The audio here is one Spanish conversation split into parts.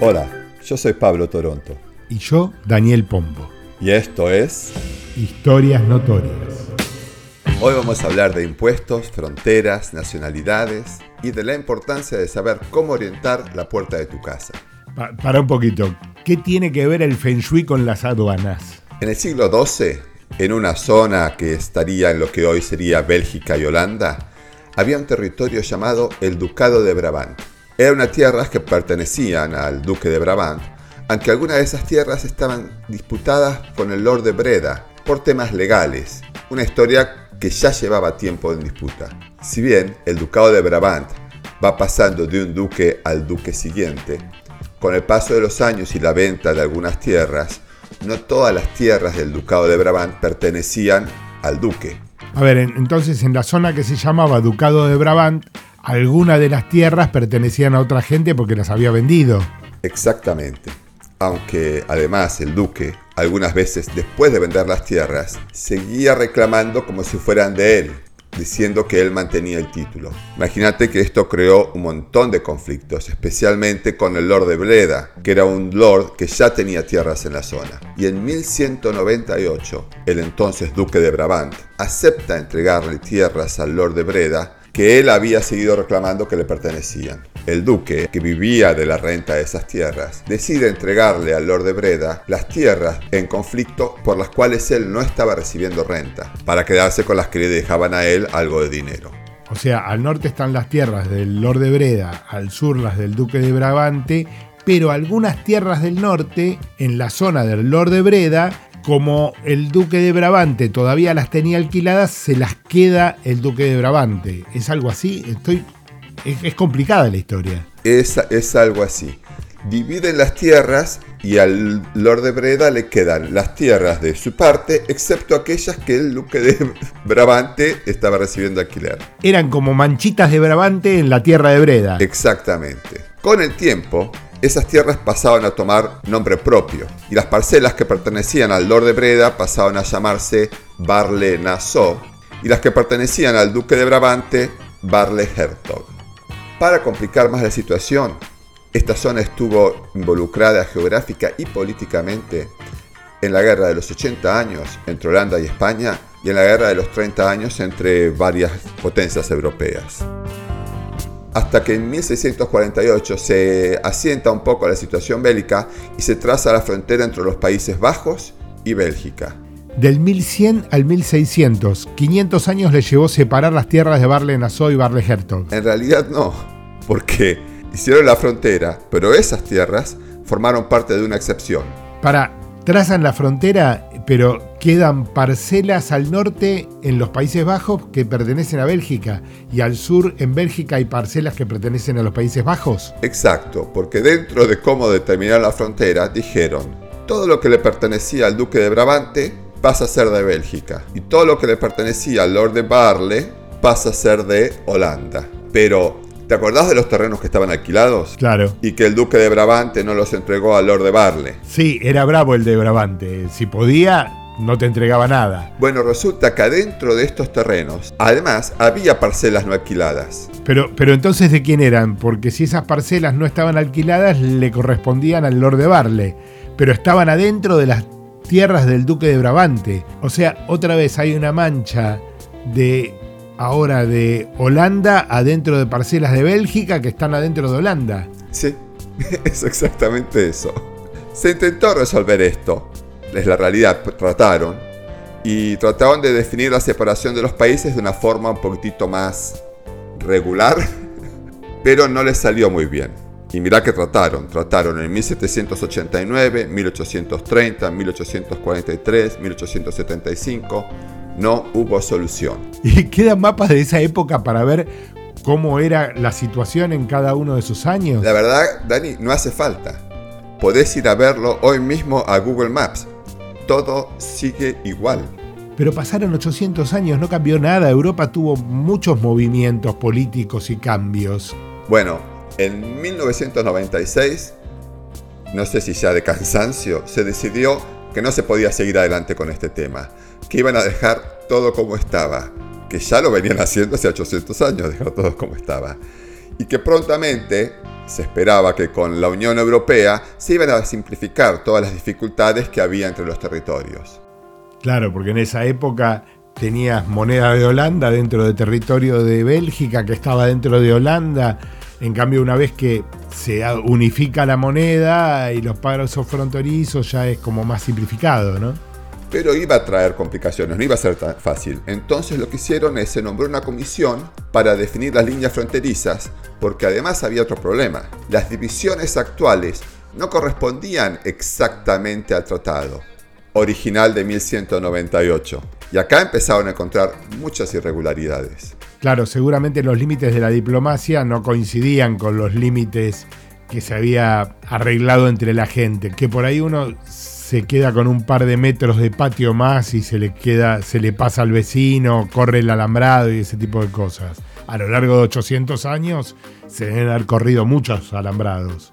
Hola, yo soy Pablo Toronto. Y yo, Daniel Pombo. Y esto es Historias Notorias. Hoy vamos a hablar de impuestos, fronteras, nacionalidades y de la importancia de saber cómo orientar la puerta de tu casa. para un poquito, ¿qué tiene que ver el Feng Shui con las aduanas? En el siglo XII, en una zona que estaría en lo que hoy sería Bélgica y Holanda, había un territorio llamado el Ducado de Brabant. Eran unas tierras que pertenecían al duque de Brabant, aunque algunas de esas tierras estaban disputadas con el Lord de Breda por temas legales, una historia que ya llevaba tiempo en disputa. Si bien el Ducado de Brabant va pasando de un duque al duque siguiente, con el paso de los años y la venta de algunas tierras, no todas las tierras del Ducado de Brabant pertenecían al duque. A ver, entonces en la zona que se llamaba Ducado de Brabant, algunas de las tierras pertenecían a otra gente porque las había vendido. Exactamente. Aunque además el duque, algunas veces después de vender las tierras, seguía reclamando como si fueran de él, diciendo que él mantenía el título. Imagínate que esto creó un montón de conflictos, especialmente con el Lord de Breda, que era un lord que ya tenía tierras en la zona. Y en 1198, el entonces duque de Brabant acepta entregarle tierras al Lord de Breda que él había seguido reclamando que le pertenecían. El duque, que vivía de la renta de esas tierras, decide entregarle al Lord de Breda las tierras en conflicto por las cuales él no estaba recibiendo renta, para quedarse con las que le dejaban a él algo de dinero. O sea, al norte están las tierras del Lord de Breda, al sur las del Duque de Brabante, pero algunas tierras del norte, en la zona del Lord de Breda, como el duque de Brabante todavía las tenía alquiladas, se las queda el duque de Brabante. ¿Es algo así? Estoy, es, complicada la historia. Es, es algo así. Dividen las tierras y al Lord de Breda le quedan las tierras de su parte, excepto aquellas que el duque de Brabante estaba recibiendo alquiler. Eran como manchitas de Brabante en la tierra de Breda. Exactamente. Con el tiempo, esas tierras pasaban a tomar nombre propio y las parcelas que pertenecían al Lord de Breda pasaban a llamarse Barle Nassau y las que pertenecían al Duque de Brabante Barle Hertog. Para complicar más la situación, esta zona estuvo involucrada geográfica y políticamente en la guerra de los 80 años entre Holanda y España y en la guerra de los 30 años entre varias potencias europeas hasta que en 1648 se asienta un poco la situación bélica y se traza la frontera entre los Países Bajos y Bélgica. Del 1100 al 1600, 500 años le llevó separar las tierras de Barle-Nassau y Barle-Hertog. En realidad no, porque hicieron la frontera, pero esas tierras formaron parte de una excepción. Para, trazan la frontera, pero quedan parcelas al norte en los Países Bajos que pertenecen a Bélgica y al sur en Bélgica hay parcelas que pertenecen a los Países Bajos. Exacto, porque dentro de cómo determinar la frontera dijeron, todo lo que le pertenecía al duque de Brabante pasa a ser de Bélgica y todo lo que le pertenecía al lord de Barle pasa a ser de Holanda. Pero ¿Te acordás de los terrenos que estaban alquilados? Claro. Y que el duque de Brabante no los entregó al Lord de Barle. Sí, era bravo el de Brabante. Si podía, no te entregaba nada. Bueno, resulta que adentro de estos terrenos, además, había parcelas no alquiladas. Pero, pero entonces, ¿de quién eran? Porque si esas parcelas no estaban alquiladas, le correspondían al Lord de Barle. Pero estaban adentro de las tierras del duque de Brabante. O sea, otra vez hay una mancha de ahora de Holanda adentro de parcelas de Bélgica que están adentro de Holanda. Sí, es exactamente eso. Se intentó resolver esto, es la realidad, trataron, y trataron de definir la separación de los países de una forma un poquitito más regular, pero no les salió muy bien. Y mirá que trataron, trataron en 1789, 1830, 1843, 1875 no hubo solución. Y quedan mapas de esa época para ver cómo era la situación en cada uno de sus años. La verdad, Dani, no hace falta. Podés ir a verlo hoy mismo a Google Maps. Todo sigue igual. Pero pasaron 800 años, no cambió nada. Europa tuvo muchos movimientos políticos y cambios. Bueno, en 1996, no sé si ya de cansancio, se decidió que no se podía seguir adelante con este tema que iban a dejar todo como estaba, que ya lo venían haciendo hace 800 años, dejar todo como estaba. y que prontamente se esperaba que con la Unión Europea se iban a simplificar todas las dificultades que había entre los territorios. Claro, porque en esa época tenías moneda de Holanda dentro del territorio de Bélgica, que estaba dentro de Holanda. En cambio, una vez que se unifica la moneda y los pagos fronterizos, ya es como más simplificado, ¿no? Pero iba a traer complicaciones, no iba a ser tan fácil. Entonces lo que hicieron es se nombró una comisión para definir las líneas fronterizas, porque además había otro problema. Las divisiones actuales no correspondían exactamente al tratado original de 1198. Y acá empezaron a encontrar muchas irregularidades. Claro, seguramente los límites de la diplomacia no coincidían con los límites que se había arreglado entre la gente, que por ahí uno se queda con un par de metros de patio más y se le queda, se le pasa al vecino, corre el alambrado y ese tipo de cosas. A lo largo de 800 años se deben haber corrido muchos alambrados.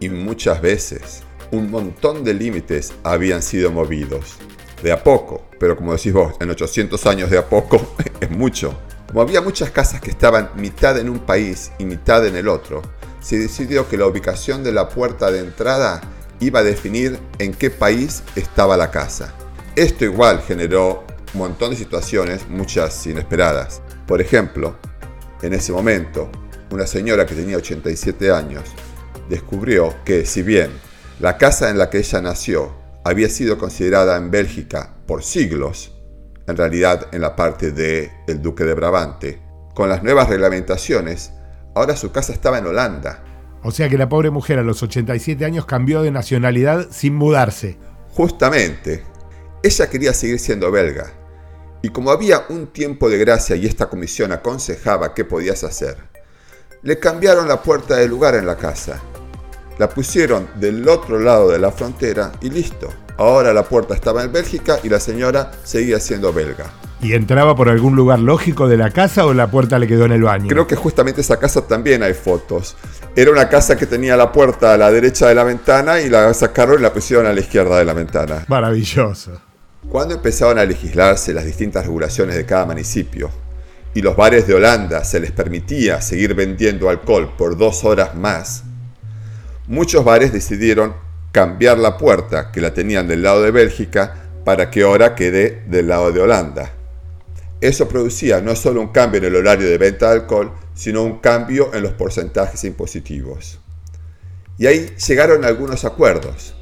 Y muchas veces un montón de límites habían sido movidos. De a poco, pero como decís vos, en 800 años de a poco es mucho. Como había muchas casas que estaban mitad en un país y mitad en el otro, se decidió que la ubicación de la puerta de entrada iba a definir en qué país estaba la casa. Esto igual generó un montón de situaciones, muchas inesperadas. Por ejemplo, en ese momento, una señora que tenía 87 años descubrió que si bien la casa en la que ella nació había sido considerada en Bélgica por siglos, en realidad en la parte de el duque de Brabante. Con las nuevas reglamentaciones, ahora su casa estaba en Holanda. O sea que la pobre mujer a los 87 años cambió de nacionalidad sin mudarse. Justamente, ella quería seguir siendo belga. Y como había un tiempo de gracia y esta comisión aconsejaba qué podías hacer, le cambiaron la puerta de lugar en la casa la pusieron del otro lado de la frontera y listo. Ahora la puerta estaba en Bélgica y la señora seguía siendo belga. ¿Y entraba por algún lugar lógico de la casa o la puerta le quedó en el baño? Creo que justamente esa casa también hay fotos. Era una casa que tenía la puerta a la derecha de la ventana y la sacaron y la pusieron a la izquierda de la ventana. Maravilloso. Cuando empezaron a legislarse las distintas regulaciones de cada municipio y los bares de Holanda se les permitía seguir vendiendo alcohol por dos horas más, muchos bares decidieron cambiar la puerta que la tenían del lado de Bélgica para que ahora quede del lado de Holanda. Eso producía no solo un cambio en el horario de venta de alcohol, sino un cambio en los porcentajes impositivos. Y ahí llegaron algunos acuerdos.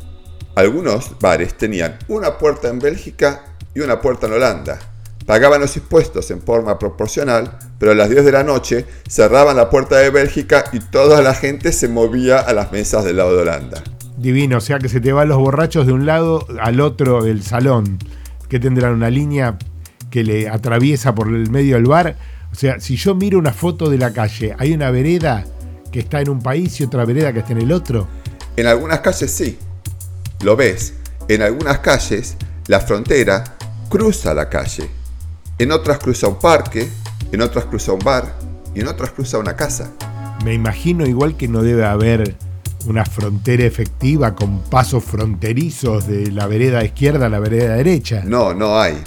Algunos bares tenían una puerta en Bélgica y una puerta en Holanda. Pagaban los impuestos en forma proporcional, pero a las 10 de la noche cerraban la puerta de Bélgica y toda la gente se movía a las mesas del lado de Holanda. Divino, o sea que se te van los borrachos de un lado al otro del salón, que tendrán una línea que le atraviesa por el medio del bar. O sea, si yo miro una foto de la calle, hay una vereda que está en un país y otra vereda que está en el otro. En algunas calles sí, lo ves. En algunas calles la frontera cruza la calle en otras cruza un parque, en otras cruza un bar y en otras cruza una casa. Me imagino igual que no debe haber una frontera efectiva con pasos fronterizos de la vereda izquierda a la vereda derecha. No, no hay.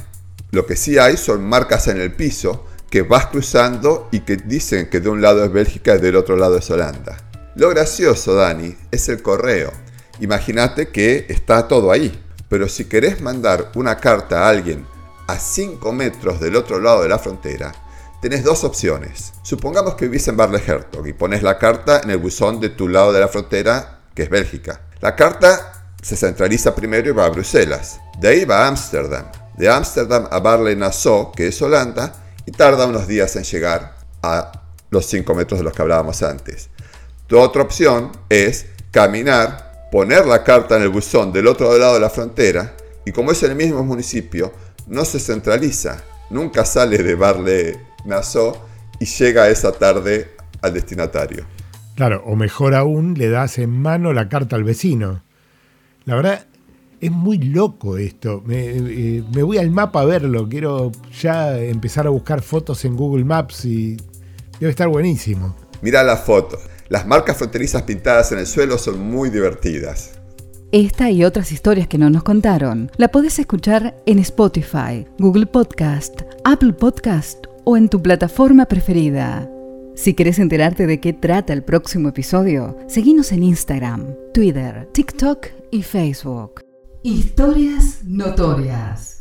Lo que sí hay son marcas en el piso que vas cruzando y que dicen que de un lado es Bélgica y del otro lado es Holanda. Lo gracioso, Dani, es el correo. Imagínate que está todo ahí. Pero si querés mandar una carta a alguien a 5 metros del otro lado de la frontera, tenés dos opciones. Supongamos que vivís en Barle Hertog y pones la carta en el buzón de tu lado de la frontera, que es Bélgica. La carta se centraliza primero y va a Bruselas. De ahí va a Ámsterdam. De Ámsterdam a Barle-Nassau, que es Holanda, y tarda unos días en llegar a los 5 metros de los que hablábamos antes. Tu otra opción es caminar, poner la carta en el buzón del otro lado de la frontera, y como es el mismo municipio, no se centraliza, nunca sale de Barle Nassau y llega esa tarde al destinatario. Claro, o mejor aún, le das en mano la carta al vecino. La verdad, es muy loco esto. Me, eh, me, voy al mapa a verlo. Quiero ya empezar a buscar fotos en Google Maps y debe estar buenísimo. Mira las fotos. Las marcas fronterizas pintadas en el suelo son muy divertidas. Esta y otras historias que no nos contaron la podés escuchar en Spotify, Google Podcast, Apple Podcast o en tu plataforma preferida. Si querés enterarte de qué trata el próximo episodio, seguinos en Instagram, Twitter, TikTok y Facebook. Historias notorias.